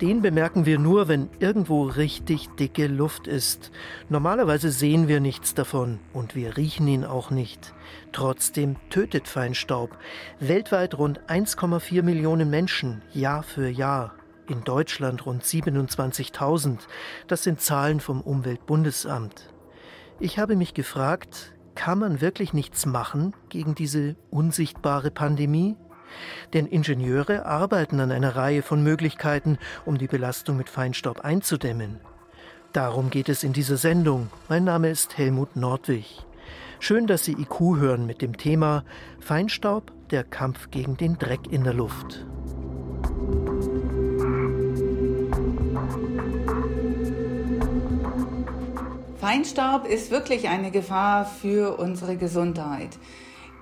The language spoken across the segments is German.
Den bemerken wir nur, wenn irgendwo richtig dicke Luft ist. Normalerweise sehen wir nichts davon und wir riechen ihn auch nicht. Trotzdem tötet Feinstaub weltweit rund 1,4 Millionen Menschen Jahr für Jahr. In Deutschland rund 27.000. Das sind Zahlen vom Umweltbundesamt. Ich habe mich gefragt, kann man wirklich nichts machen gegen diese unsichtbare Pandemie? Denn Ingenieure arbeiten an einer Reihe von Möglichkeiten, um die Belastung mit Feinstaub einzudämmen. Darum geht es in dieser Sendung. Mein Name ist Helmut Nordwig. Schön, dass Sie IQ hören mit dem Thema Feinstaub, der Kampf gegen den Dreck in der Luft. Feinstaub ist wirklich eine Gefahr für unsere Gesundheit.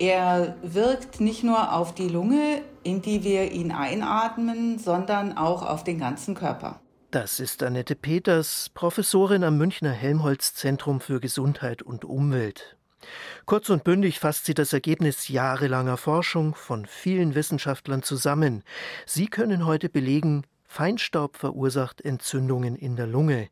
Er wirkt nicht nur auf die Lunge, in die wir ihn einatmen, sondern auch auf den ganzen Körper. Das ist Annette Peters, Professorin am Münchner Helmholtz Zentrum für Gesundheit und Umwelt. Kurz und bündig fasst sie das Ergebnis jahrelanger Forschung von vielen Wissenschaftlern zusammen. Sie können heute belegen, Feinstaub verursacht Entzündungen in der Lunge.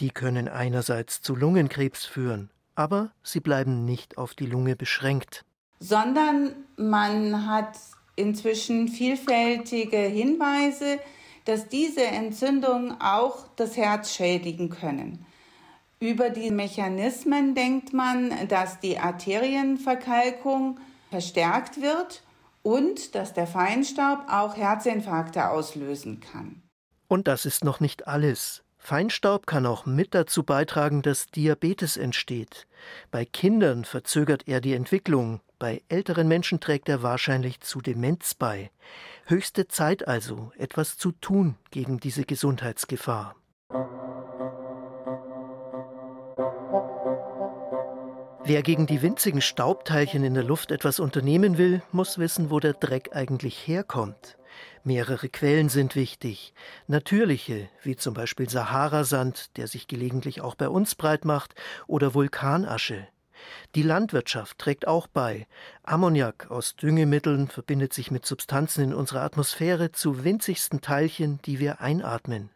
Die können einerseits zu Lungenkrebs führen, aber sie bleiben nicht auf die Lunge beschränkt sondern man hat inzwischen vielfältige Hinweise, dass diese Entzündungen auch das Herz schädigen können. Über die Mechanismen denkt man, dass die Arterienverkalkung verstärkt wird und dass der Feinstaub auch Herzinfarkte auslösen kann. Und das ist noch nicht alles. Feinstaub kann auch mit dazu beitragen, dass Diabetes entsteht. Bei Kindern verzögert er die Entwicklung, bei älteren Menschen trägt er wahrscheinlich zu Demenz bei. Höchste Zeit also, etwas zu tun gegen diese Gesundheitsgefahr. Wer gegen die winzigen Staubteilchen in der Luft etwas unternehmen will, muss wissen, wo der Dreck eigentlich herkommt. Mehrere Quellen sind wichtig. Natürliche, wie zum Beispiel Saharasand, der sich gelegentlich auch bei uns breit macht, oder Vulkanasche. Die Landwirtschaft trägt auch bei. Ammoniak aus Düngemitteln verbindet sich mit Substanzen in unserer Atmosphäre zu winzigsten Teilchen, die wir einatmen.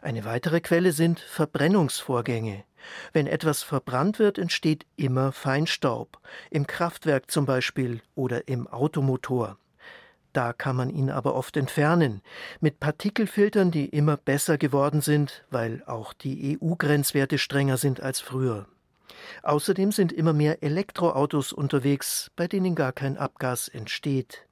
Eine weitere Quelle sind Verbrennungsvorgänge. Wenn etwas verbrannt wird, entsteht immer Feinstaub, im Kraftwerk zum Beispiel oder im Automotor. Da kann man ihn aber oft entfernen, mit Partikelfiltern, die immer besser geworden sind, weil auch die EU-Grenzwerte strenger sind als früher. Außerdem sind immer mehr Elektroautos unterwegs, bei denen gar kein Abgas entsteht.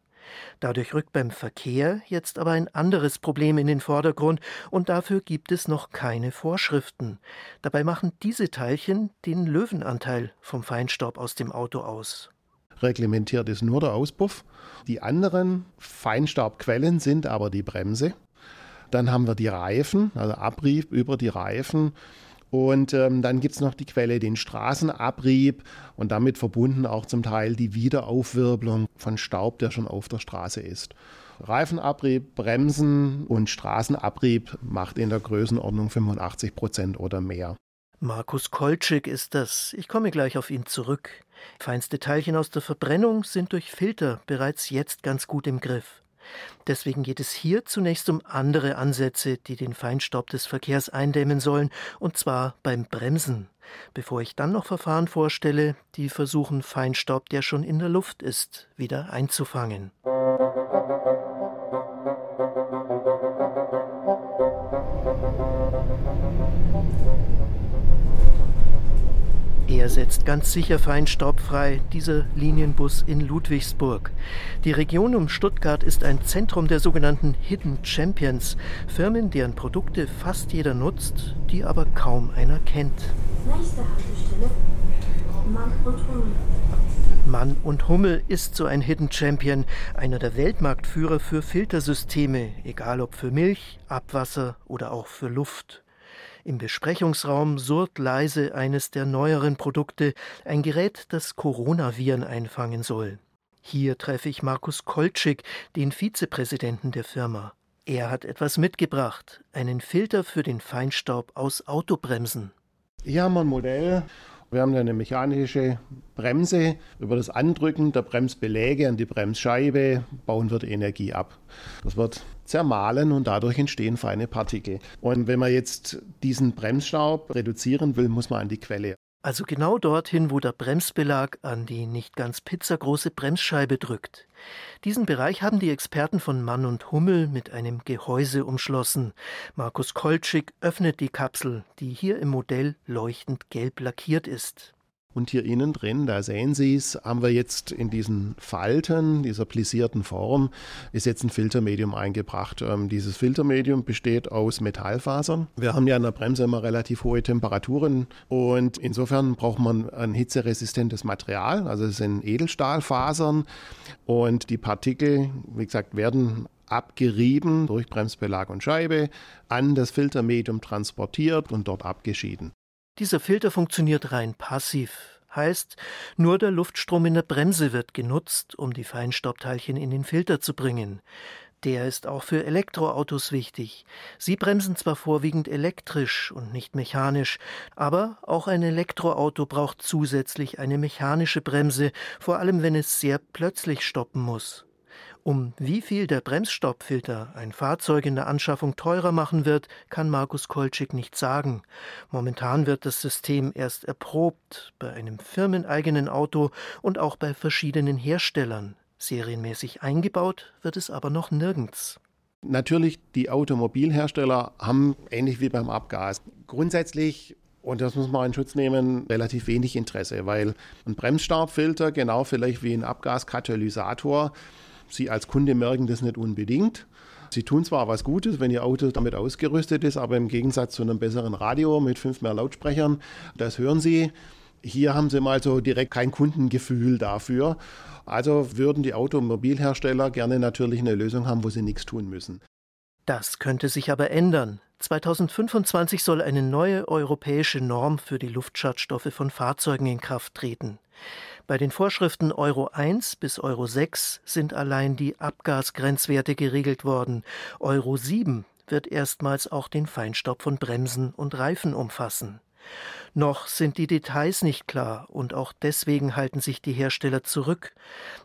Dadurch rückt beim Verkehr jetzt aber ein anderes Problem in den Vordergrund, und dafür gibt es noch keine Vorschriften. Dabei machen diese Teilchen den Löwenanteil vom Feinstaub aus dem Auto aus reglementiert ist nur der Auspuff. Die anderen Feinstaubquellen sind aber die Bremse. Dann haben wir die Reifen, also Abrieb über die Reifen. Und ähm, dann gibt es noch die Quelle, den Straßenabrieb und damit verbunden auch zum Teil die Wiederaufwirbelung von Staub, der schon auf der Straße ist. Reifenabrieb, Bremsen und Straßenabrieb macht in der Größenordnung 85 Prozent oder mehr. Markus Kolczyk ist das. Ich komme gleich auf ihn zurück. Feinste Teilchen aus der Verbrennung sind durch Filter bereits jetzt ganz gut im Griff. Deswegen geht es hier zunächst um andere Ansätze, die den Feinstaub des Verkehrs eindämmen sollen, und zwar beim Bremsen. Bevor ich dann noch Verfahren vorstelle, die versuchen, Feinstaub, der schon in der Luft ist, wieder einzufangen. Er setzt ganz sicher Feinstaub frei, dieser Linienbus in Ludwigsburg. Die Region um Stuttgart ist ein Zentrum der sogenannten Hidden Champions, Firmen, deren Produkte fast jeder nutzt, die aber kaum einer kennt. Nächste Haltestelle, Mann und Hummel. Mann und Hummel ist so ein Hidden Champion, einer der Weltmarktführer für Filtersysteme, egal ob für Milch, Abwasser oder auch für Luft. Im Besprechungsraum surrt leise eines der neueren Produkte, ein Gerät, das Coronaviren einfangen soll. Hier treffe ich Markus Kolczyk, den Vizepräsidenten der Firma. Er hat etwas mitgebracht, einen Filter für den Feinstaub aus Autobremsen. Hier haben wir ein Modell. Wir haben eine mechanische Bremse. Über das Andrücken der Bremsbeläge an die Bremsscheibe bauen wir Energie ab. Das wird zermahlen und dadurch entstehen feine Partikel. Und wenn man jetzt diesen Bremsstaub reduzieren will, muss man an die Quelle. Also genau dorthin, wo der Bremsbelag an die nicht ganz pizzagroße Bremsscheibe drückt. Diesen Bereich haben die Experten von Mann und Hummel mit einem Gehäuse umschlossen. Markus Kolczyk öffnet die Kapsel, die hier im Modell leuchtend gelb lackiert ist. Und hier innen drin, da sehen Sie es, haben wir jetzt in diesen Falten, dieser plissierten Form, ist jetzt ein Filtermedium eingebracht. Ähm, dieses Filtermedium besteht aus Metallfasern. Wir haben ja in der Bremse immer relativ hohe Temperaturen und insofern braucht man ein hitzeresistentes Material. Also es sind Edelstahlfasern und die Partikel, wie gesagt, werden abgerieben durch Bremsbelag und Scheibe, an das Filtermedium transportiert und dort abgeschieden. Dieser Filter funktioniert rein passiv, heißt, nur der Luftstrom in der Bremse wird genutzt, um die Feinstaubteilchen in den Filter zu bringen. Der ist auch für Elektroautos wichtig. Sie bremsen zwar vorwiegend elektrisch und nicht mechanisch, aber auch ein Elektroauto braucht zusätzlich eine mechanische Bremse, vor allem wenn es sehr plötzlich stoppen muss. Um wie viel der Bremsstoppfilter ein Fahrzeug in der Anschaffung teurer machen wird, kann Markus Kolczyk nicht sagen. Momentan wird das System erst erprobt, bei einem firmeneigenen Auto und auch bei verschiedenen Herstellern. Serienmäßig eingebaut wird es aber noch nirgends. Natürlich, die Automobilhersteller haben, ähnlich wie beim Abgas, grundsätzlich und das muss man in Schutz nehmen, relativ wenig Interesse, weil ein Bremsstaubfilter, genau vielleicht wie ein Abgaskatalysator, Sie als Kunde merken das nicht unbedingt. Sie tun zwar was Gutes, wenn Ihr Auto damit ausgerüstet ist, aber im Gegensatz zu einem besseren Radio mit fünf mehr Lautsprechern, das hören Sie. Hier haben Sie mal so direkt kein Kundengefühl dafür. Also würden die Automobilhersteller gerne natürlich eine Lösung haben, wo sie nichts tun müssen. Das könnte sich aber ändern. 2025 soll eine neue europäische Norm für die Luftschadstoffe von Fahrzeugen in Kraft treten. Bei den Vorschriften Euro 1 bis Euro 6 sind allein die Abgasgrenzwerte geregelt worden. Euro 7 wird erstmals auch den Feinstaub von Bremsen und Reifen umfassen. Noch sind die Details nicht klar und auch deswegen halten sich die Hersteller zurück.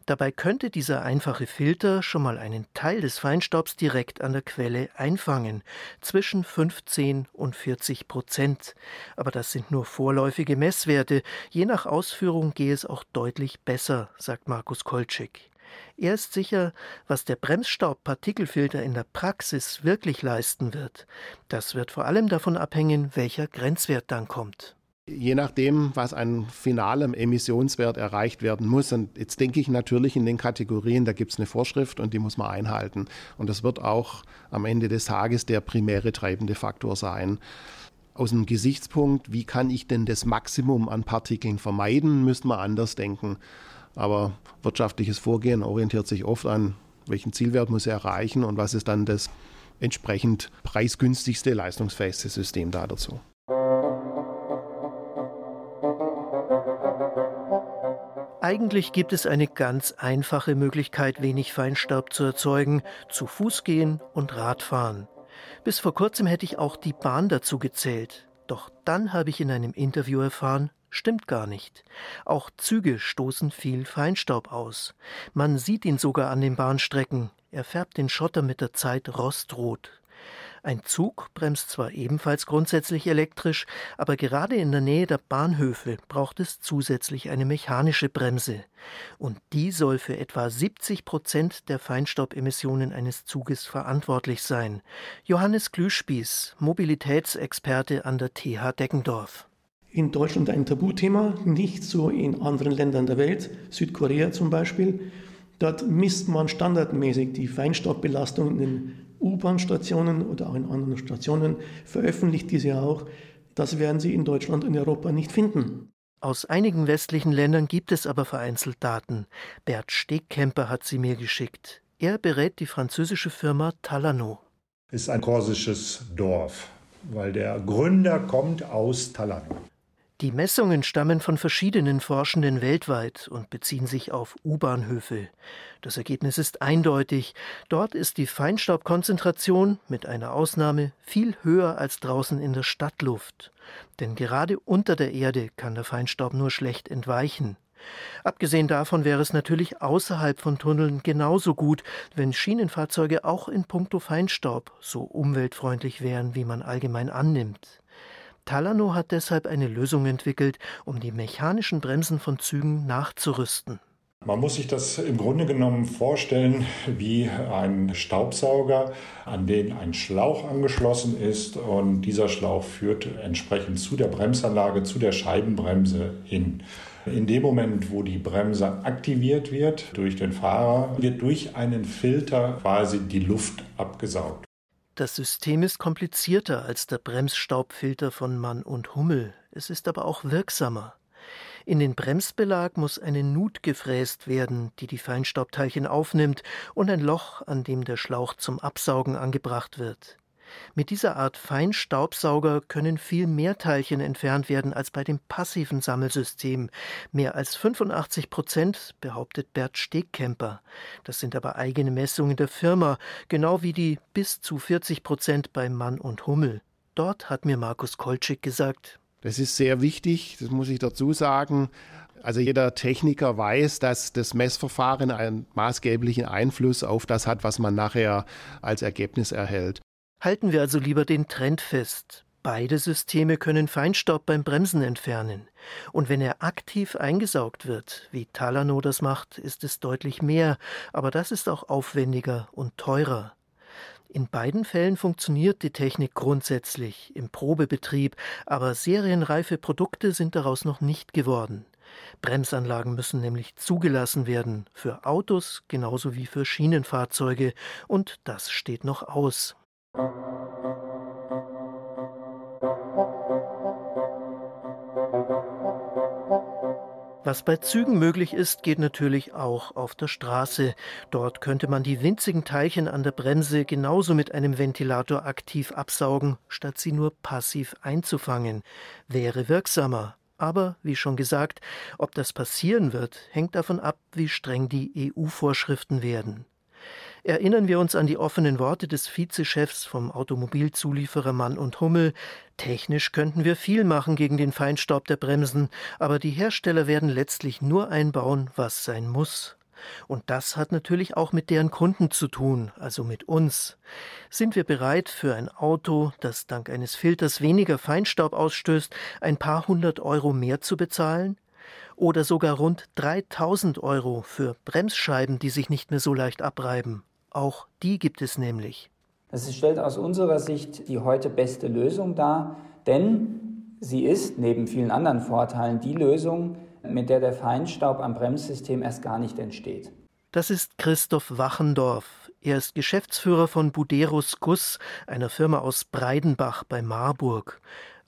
Dabei könnte dieser einfache Filter schon mal einen Teil des Feinstaubs direkt an der Quelle einfangen, zwischen 15 und 40 Prozent. Aber das sind nur vorläufige Messwerte. Je nach Ausführung gehe es auch deutlich besser, sagt Markus Kolczyk. Er ist sicher, was der Bremsstaubpartikelfilter in der Praxis wirklich leisten wird. Das wird vor allem davon abhängen, welcher Grenzwert dann kommt. Je nachdem, was an finalem Emissionswert erreicht werden muss. Und jetzt denke ich natürlich in den Kategorien, da gibt es eine Vorschrift und die muss man einhalten. Und das wird auch am Ende des Tages der primäre treibende Faktor sein. Aus dem Gesichtspunkt, wie kann ich denn das Maximum an Partikeln vermeiden, müsste man anders denken. Aber wirtschaftliches Vorgehen orientiert sich oft an, welchen Zielwert muss er erreichen und was ist dann das entsprechend preisgünstigste, leistungsfähigste System da dazu. Eigentlich gibt es eine ganz einfache Möglichkeit, wenig Feinstaub zu erzeugen, zu Fuß gehen und Radfahren. Bis vor kurzem hätte ich auch die Bahn dazu gezählt. Doch dann habe ich in einem Interview erfahren, Stimmt gar nicht. Auch Züge stoßen viel Feinstaub aus. Man sieht ihn sogar an den Bahnstrecken. Er färbt den Schotter mit der Zeit rostrot. Ein Zug bremst zwar ebenfalls grundsätzlich elektrisch, aber gerade in der Nähe der Bahnhöfe braucht es zusätzlich eine mechanische Bremse. Und die soll für etwa 70 Prozent der Feinstaubemissionen eines Zuges verantwortlich sein. Johannes Glühspieß, Mobilitätsexperte an der TH Deckendorf in Deutschland ein Tabuthema, nicht so in anderen Ländern der Welt, Südkorea zum Beispiel. Dort misst man standardmäßig die Feinstaubbelastung in den U-Bahn-Stationen oder auch in anderen Stationen, veröffentlicht diese auch. Das werden Sie in Deutschland und Europa nicht finden. Aus einigen westlichen Ländern gibt es aber vereinzelt Daten. Bert Stegkemper hat sie mir geschickt. Er berät die französische Firma Talano. Ist ein korsisches Dorf, weil der Gründer kommt aus Talano. Die Messungen stammen von verschiedenen Forschenden weltweit und beziehen sich auf U-Bahnhöfe. Das Ergebnis ist eindeutig. Dort ist die Feinstaubkonzentration mit einer Ausnahme viel höher als draußen in der Stadtluft. Denn gerade unter der Erde kann der Feinstaub nur schlecht entweichen. Abgesehen davon wäre es natürlich außerhalb von Tunneln genauso gut, wenn Schienenfahrzeuge auch in puncto Feinstaub so umweltfreundlich wären, wie man allgemein annimmt. Talano hat deshalb eine Lösung entwickelt, um die mechanischen Bremsen von Zügen nachzurüsten. Man muss sich das im Grunde genommen vorstellen wie ein Staubsauger, an den ein Schlauch angeschlossen ist und dieser Schlauch führt entsprechend zu der Bremsanlage, zu der Scheibenbremse hin. In dem Moment, wo die Bremse aktiviert wird durch den Fahrer, wird durch einen Filter quasi die Luft abgesaugt. Das System ist komplizierter als der Bremsstaubfilter von Mann und Hummel. Es ist aber auch wirksamer. In den Bremsbelag muss eine Nut gefräst werden, die die Feinstaubteilchen aufnimmt, und ein Loch, an dem der Schlauch zum Absaugen angebracht wird. Mit dieser Art Feinstaubsauger können viel mehr Teilchen entfernt werden als bei dem passiven Sammelsystem. Mehr als 85 Prozent, behauptet Bert Stegkemper. Das sind aber eigene Messungen der Firma, genau wie die bis zu 40 Prozent bei Mann und Hummel. Dort hat mir Markus Kolczyk gesagt. Das ist sehr wichtig, das muss ich dazu sagen. Also jeder Techniker weiß, dass das Messverfahren einen maßgeblichen Einfluss auf das hat, was man nachher als Ergebnis erhält. Halten wir also lieber den Trend fest. Beide Systeme können Feinstaub beim Bremsen entfernen. Und wenn er aktiv eingesaugt wird, wie Talano das macht, ist es deutlich mehr, aber das ist auch aufwendiger und teurer. In beiden Fällen funktioniert die Technik grundsätzlich im Probebetrieb, aber serienreife Produkte sind daraus noch nicht geworden. Bremsanlagen müssen nämlich zugelassen werden, für Autos genauso wie für Schienenfahrzeuge, und das steht noch aus. Was bei Zügen möglich ist, geht natürlich auch auf der Straße. Dort könnte man die winzigen Teilchen an der Bremse genauso mit einem Ventilator aktiv absaugen, statt sie nur passiv einzufangen. Wäre wirksamer. Aber, wie schon gesagt, ob das passieren wird, hängt davon ab, wie streng die EU-Vorschriften werden. Erinnern wir uns an die offenen Worte des Vizechefs vom Automobilzulieferer Mann und Hummel. Technisch könnten wir viel machen gegen den Feinstaub der Bremsen, aber die Hersteller werden letztlich nur einbauen, was sein muss. Und das hat natürlich auch mit deren Kunden zu tun, also mit uns. Sind wir bereit, für ein Auto, das dank eines Filters weniger Feinstaub ausstößt, ein paar hundert Euro mehr zu bezahlen? Oder sogar rund 3000 Euro für Bremsscheiben, die sich nicht mehr so leicht abreiben? Auch die gibt es nämlich. Das stellt aus unserer Sicht die heute beste Lösung dar, denn sie ist neben vielen anderen Vorteilen die Lösung, mit der der Feinstaub am Bremssystem erst gar nicht entsteht. Das ist Christoph Wachendorf. Er ist Geschäftsführer von Buderus Guss, einer Firma aus Breidenbach bei Marburg.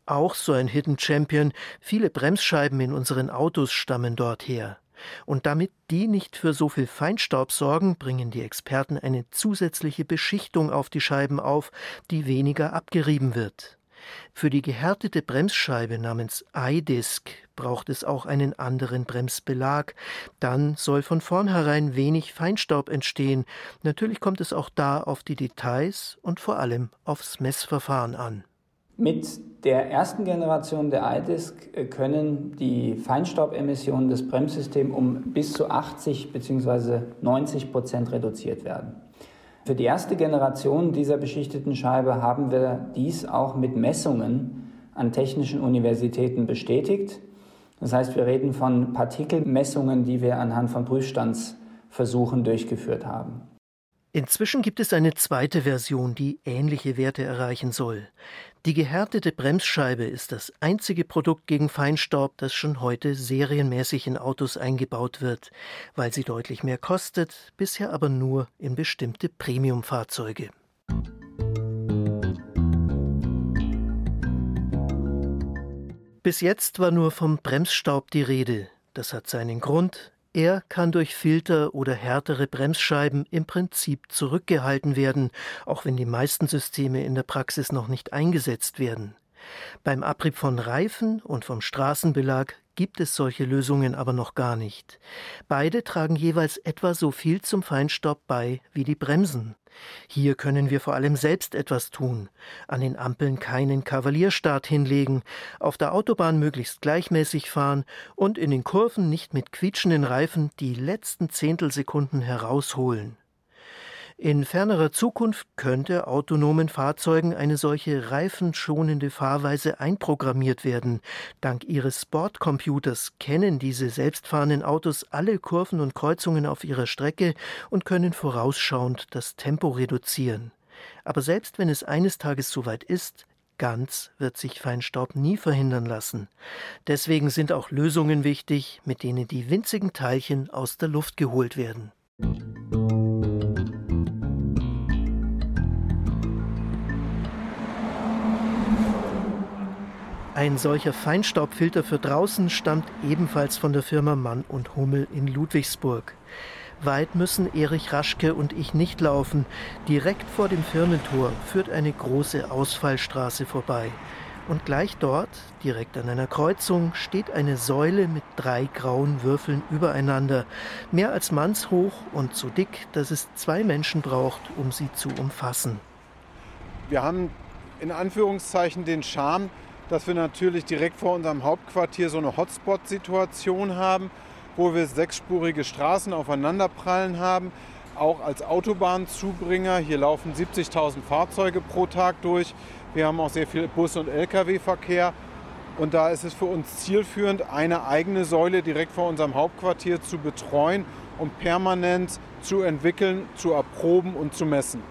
Auch so ein Hidden Champion. Viele Bremsscheiben in unseren Autos stammen dort her. Und damit die nicht für so viel Feinstaub sorgen, bringen die Experten eine zusätzliche Beschichtung auf die Scheiben auf, die weniger abgerieben wird. Für die gehärtete Bremsscheibe namens iDisc braucht es auch einen anderen Bremsbelag. Dann soll von vornherein wenig Feinstaub entstehen. Natürlich kommt es auch da auf die Details und vor allem aufs Messverfahren an. Mit der ersten Generation der iDisk äh, können die Feinstaubemissionen des Bremssystems um bis zu 80 bzw. 90 Prozent reduziert werden. Für die erste Generation dieser beschichteten Scheibe haben wir dies auch mit Messungen an technischen Universitäten bestätigt. Das heißt, wir reden von Partikelmessungen, die wir anhand von Prüfstandsversuchen durchgeführt haben. Inzwischen gibt es eine zweite Version, die ähnliche Werte erreichen soll. Die gehärtete Bremsscheibe ist das einzige Produkt gegen Feinstaub, das schon heute serienmäßig in Autos eingebaut wird, weil sie deutlich mehr kostet, bisher aber nur in bestimmte Premiumfahrzeuge. Bis jetzt war nur vom Bremsstaub die Rede. Das hat seinen Grund. Er kann durch Filter oder härtere Bremsscheiben im Prinzip zurückgehalten werden, auch wenn die meisten Systeme in der Praxis noch nicht eingesetzt werden. Beim Abrieb von Reifen und vom Straßenbelag gibt es solche Lösungen aber noch gar nicht. Beide tragen jeweils etwa so viel zum Feinstaub bei wie die Bremsen. Hier können wir vor allem selbst etwas tun. An den Ampeln keinen Kavalierstart hinlegen, auf der Autobahn möglichst gleichmäßig fahren und in den Kurven nicht mit quietschenden Reifen die letzten Zehntelsekunden herausholen. In fernerer Zukunft könnte autonomen Fahrzeugen eine solche reifenschonende Fahrweise einprogrammiert werden. Dank ihres Bordcomputers kennen diese selbstfahrenden Autos alle Kurven und Kreuzungen auf ihrer Strecke und können vorausschauend das Tempo reduzieren. Aber selbst wenn es eines Tages soweit ist, ganz wird sich Feinstaub nie verhindern lassen. Deswegen sind auch Lösungen wichtig, mit denen die winzigen Teilchen aus der Luft geholt werden. Ein solcher Feinstaubfilter für draußen stammt ebenfalls von der Firma Mann und Hummel in Ludwigsburg. Weit müssen Erich Raschke und ich nicht laufen. Direkt vor dem Firmentor führt eine große Ausfallstraße vorbei. Und gleich dort, direkt an einer Kreuzung, steht eine Säule mit drei grauen Würfeln übereinander, mehr als mannshoch und so dick, dass es zwei Menschen braucht, um sie zu umfassen. Wir haben in Anführungszeichen den Charme, dass wir natürlich direkt vor unserem Hauptquartier so eine Hotspot-Situation haben, wo wir sechsspurige Straßen aufeinanderprallen haben, auch als Autobahnzubringer. Hier laufen 70.000 Fahrzeuge pro Tag durch. Wir haben auch sehr viel Bus- und Lkw-Verkehr. Und da ist es für uns zielführend, eine eigene Säule direkt vor unserem Hauptquartier zu betreuen, um permanent zu entwickeln, zu erproben und zu messen.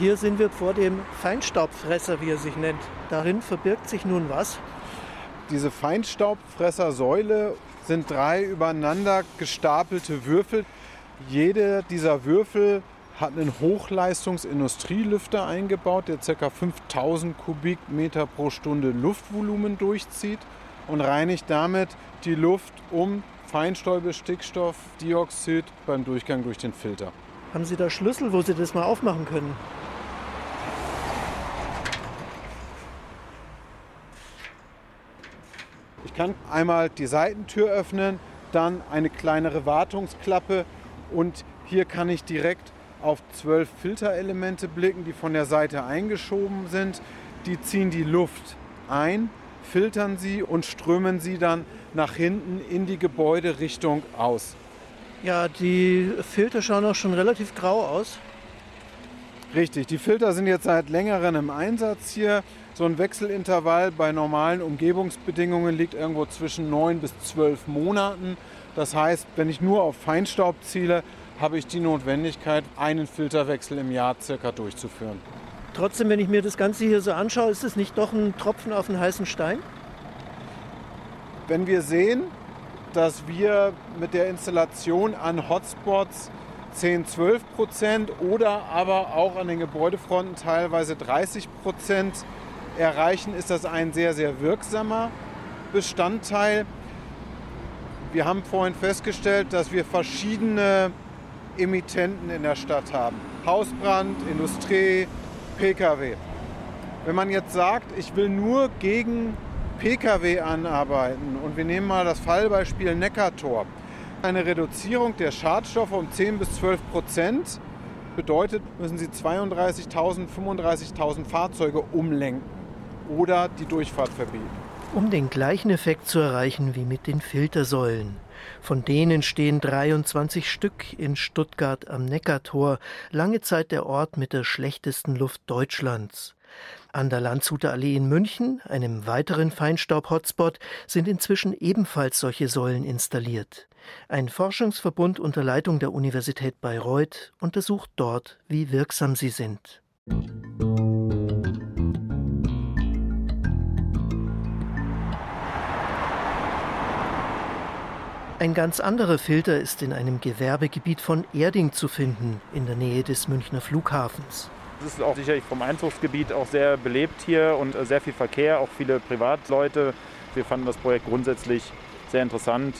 Hier sind wir vor dem Feinstaubfresser, wie er sich nennt. Darin verbirgt sich nun was? Diese Feinstaubfressersäule sind drei übereinander gestapelte Würfel. Jede dieser Würfel hat einen Hochleistungsindustrielüfter eingebaut, der ca. 5000 Kubikmeter pro Stunde Luftvolumen durchzieht und reinigt damit die Luft um Feinstäube, Stickstoff, Dioxid beim Durchgang durch den Filter. Haben Sie da Schlüssel, wo Sie das mal aufmachen können? Ich kann einmal die Seitentür öffnen, dann eine kleinere Wartungsklappe und hier kann ich direkt auf zwölf Filterelemente blicken, die von der Seite eingeschoben sind. Die ziehen die Luft ein, filtern sie und strömen sie dann nach hinten in die Gebäuderichtung aus. Ja, die Filter schauen auch schon relativ grau aus. Richtig, die Filter sind jetzt seit längerem im Einsatz hier. So ein Wechselintervall bei normalen Umgebungsbedingungen liegt irgendwo zwischen neun bis zwölf Monaten. Das heißt, wenn ich nur auf Feinstaub ziele, habe ich die Notwendigkeit, einen Filterwechsel im Jahr circa durchzuführen. Trotzdem, wenn ich mir das Ganze hier so anschaue, ist es nicht doch ein Tropfen auf den heißen Stein? Wenn wir sehen, dass wir mit der Installation an Hotspots 10, 12 Prozent oder aber auch an den Gebäudefronten teilweise 30 Prozent erreichen, ist das ein sehr, sehr wirksamer Bestandteil. Wir haben vorhin festgestellt, dass wir verschiedene Emittenten in der Stadt haben. Hausbrand, Industrie, Pkw. Wenn man jetzt sagt, ich will nur gegen Pkw anarbeiten und wir nehmen mal das Fallbeispiel Neckartor. Eine Reduzierung der Schadstoffe um 10 bis 12 Prozent bedeutet, müssen Sie 32.000, 35.000 Fahrzeuge umlenken oder die Durchfahrt verbieten. Um den gleichen Effekt zu erreichen wie mit den Filtersäulen. Von denen stehen 23 Stück in Stuttgart am Neckartor, lange Zeit der Ort mit der schlechtesten Luft Deutschlands. An der Landshuter Allee in München, einem weiteren Feinstaub-Hotspot, sind inzwischen ebenfalls solche Säulen installiert. Ein Forschungsverbund unter Leitung der Universität Bayreuth untersucht dort, wie wirksam sie sind. Ein ganz anderer Filter ist in einem Gewerbegebiet von Erding zu finden, in der Nähe des Münchner Flughafens. Es ist auch sicherlich vom Einzugsgebiet auch sehr belebt hier und sehr viel Verkehr, auch viele Privatleute. Wir fanden das Projekt grundsätzlich sehr interessant,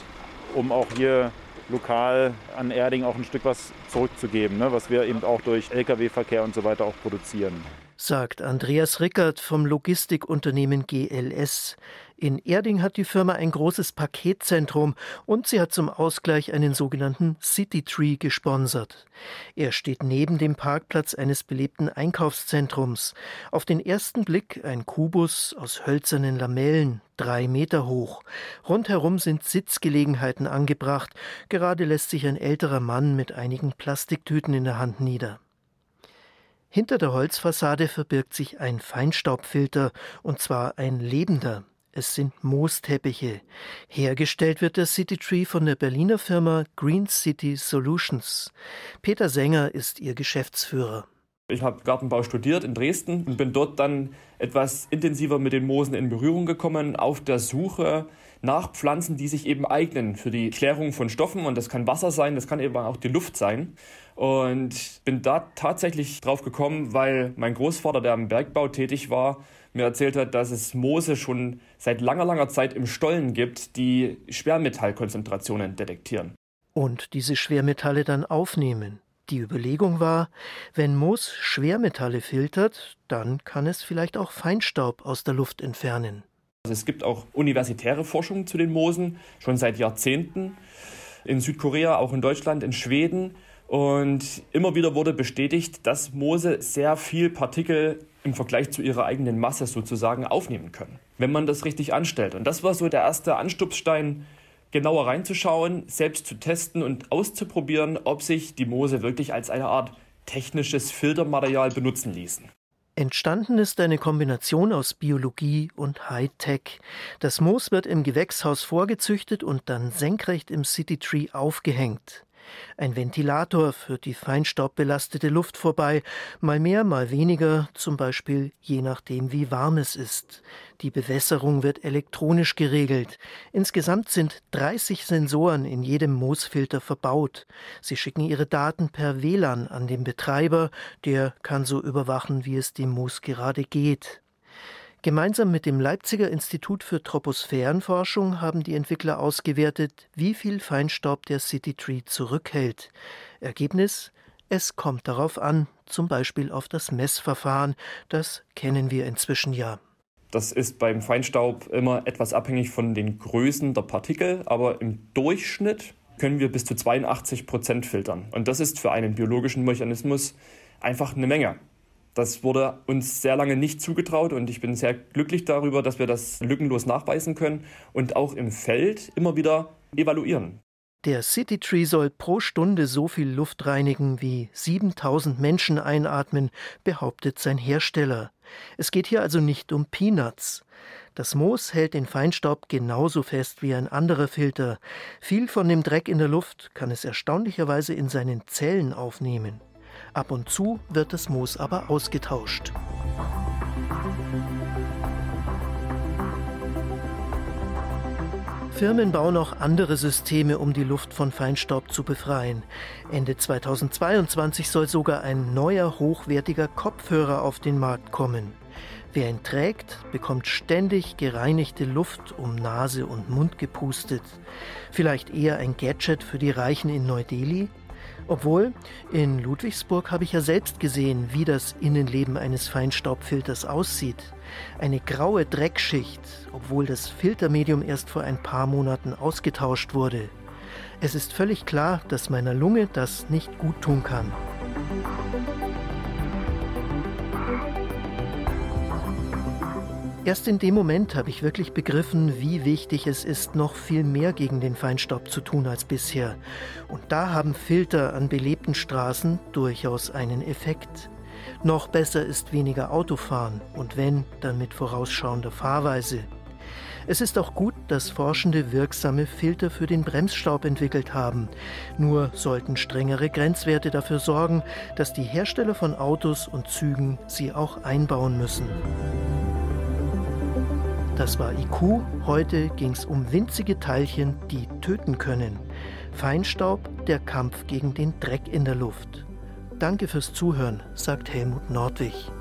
um auch hier lokal an Erding auch ein Stück was zurückzugeben, ne, was wir eben auch durch Lkw-Verkehr und so weiter auch produzieren. sagt Andreas Rickert vom Logistikunternehmen GLS. In Erding hat die Firma ein großes Paketzentrum und sie hat zum Ausgleich einen sogenannten City Tree gesponsert. Er steht neben dem Parkplatz eines belebten Einkaufszentrums. Auf den ersten Blick ein Kubus aus hölzernen Lamellen, drei Meter hoch. Rundherum sind Sitzgelegenheiten angebracht. Gerade lässt sich ein älterer Mann mit einigen Plastiktüten in der Hand nieder. Hinter der Holzfassade verbirgt sich ein Feinstaubfilter, und zwar ein lebender. Es sind Moosteppiche. Hergestellt wird der City Tree von der Berliner Firma Green City Solutions. Peter Sänger ist ihr Geschäftsführer. Ich habe Gartenbau studiert in Dresden und bin dort dann etwas intensiver mit den Moosen in Berührung gekommen, auf der Suche nach Pflanzen, die sich eben eignen für die Klärung von Stoffen. Und das kann Wasser sein, das kann eben auch die Luft sein. Und bin da tatsächlich drauf gekommen, weil mein Großvater, der am Bergbau tätig war, mir erzählt hat, dass es Moose schon seit langer, langer Zeit im Stollen gibt, die Schwermetallkonzentrationen detektieren. Und diese Schwermetalle dann aufnehmen. Die Überlegung war, wenn Moos Schwermetalle filtert, dann kann es vielleicht auch Feinstaub aus der Luft entfernen. Also es gibt auch universitäre Forschung zu den Moosen, schon seit Jahrzehnten. In Südkorea, auch in Deutschland, in Schweden. Und immer wieder wurde bestätigt, dass Moose sehr viel Partikel im Vergleich zu ihrer eigenen Masse sozusagen aufnehmen können, wenn man das richtig anstellt. Und das war so der erste Anstupsstein, genauer reinzuschauen, selbst zu testen und auszuprobieren, ob sich die Moose wirklich als eine Art technisches Filtermaterial benutzen ließen. Entstanden ist eine Kombination aus Biologie und Hightech. Das Moos wird im Gewächshaus vorgezüchtet und dann senkrecht im City Tree aufgehängt. Ein Ventilator führt die feinstaubbelastete Luft vorbei, mal mehr, mal weniger, zum Beispiel je nachdem, wie warm es ist. Die Bewässerung wird elektronisch geregelt. Insgesamt sind 30 Sensoren in jedem Moosfilter verbaut. Sie schicken ihre Daten per WLAN an den Betreiber, der kann so überwachen, wie es dem Moos gerade geht. Gemeinsam mit dem Leipziger Institut für Troposphärenforschung haben die Entwickler ausgewertet, wie viel Feinstaub der City Tree zurückhält. Ergebnis? Es kommt darauf an, zum Beispiel auf das Messverfahren. Das kennen wir inzwischen ja. Das ist beim Feinstaub immer etwas abhängig von den Größen der Partikel, aber im Durchschnitt können wir bis zu 82 Prozent filtern. Und das ist für einen biologischen Mechanismus einfach eine Menge. Das wurde uns sehr lange nicht zugetraut und ich bin sehr glücklich darüber, dass wir das lückenlos nachweisen können und auch im Feld immer wieder evaluieren. Der City Tree soll pro Stunde so viel Luft reinigen, wie 7000 Menschen einatmen, behauptet sein Hersteller. Es geht hier also nicht um Peanuts. Das Moos hält den Feinstaub genauso fest wie ein anderer Filter. Viel von dem Dreck in der Luft kann es erstaunlicherweise in seinen Zellen aufnehmen. Ab und zu wird das Moos aber ausgetauscht. Firmen bauen auch andere Systeme, um die Luft von Feinstaub zu befreien. Ende 2022 soll sogar ein neuer hochwertiger Kopfhörer auf den Markt kommen. Wer ihn trägt, bekommt ständig gereinigte Luft um Nase und Mund gepustet. Vielleicht eher ein Gadget für die Reichen in Neu-Delhi? Obwohl, in Ludwigsburg habe ich ja selbst gesehen, wie das Innenleben eines Feinstaubfilters aussieht. Eine graue Dreckschicht, obwohl das Filtermedium erst vor ein paar Monaten ausgetauscht wurde. Es ist völlig klar, dass meiner Lunge das nicht gut tun kann. Erst in dem Moment habe ich wirklich begriffen, wie wichtig es ist, noch viel mehr gegen den Feinstaub zu tun als bisher. Und da haben Filter an belebten Straßen durchaus einen Effekt. Noch besser ist weniger Autofahren und wenn, dann mit vorausschauender Fahrweise. Es ist auch gut, dass Forschende wirksame Filter für den Bremsstaub entwickelt haben. Nur sollten strengere Grenzwerte dafür sorgen, dass die Hersteller von Autos und Zügen sie auch einbauen müssen. Das war IQ. Heute ging es um winzige Teilchen, die töten können. Feinstaub, der Kampf gegen den Dreck in der Luft. Danke fürs Zuhören, sagt Helmut Nordwig.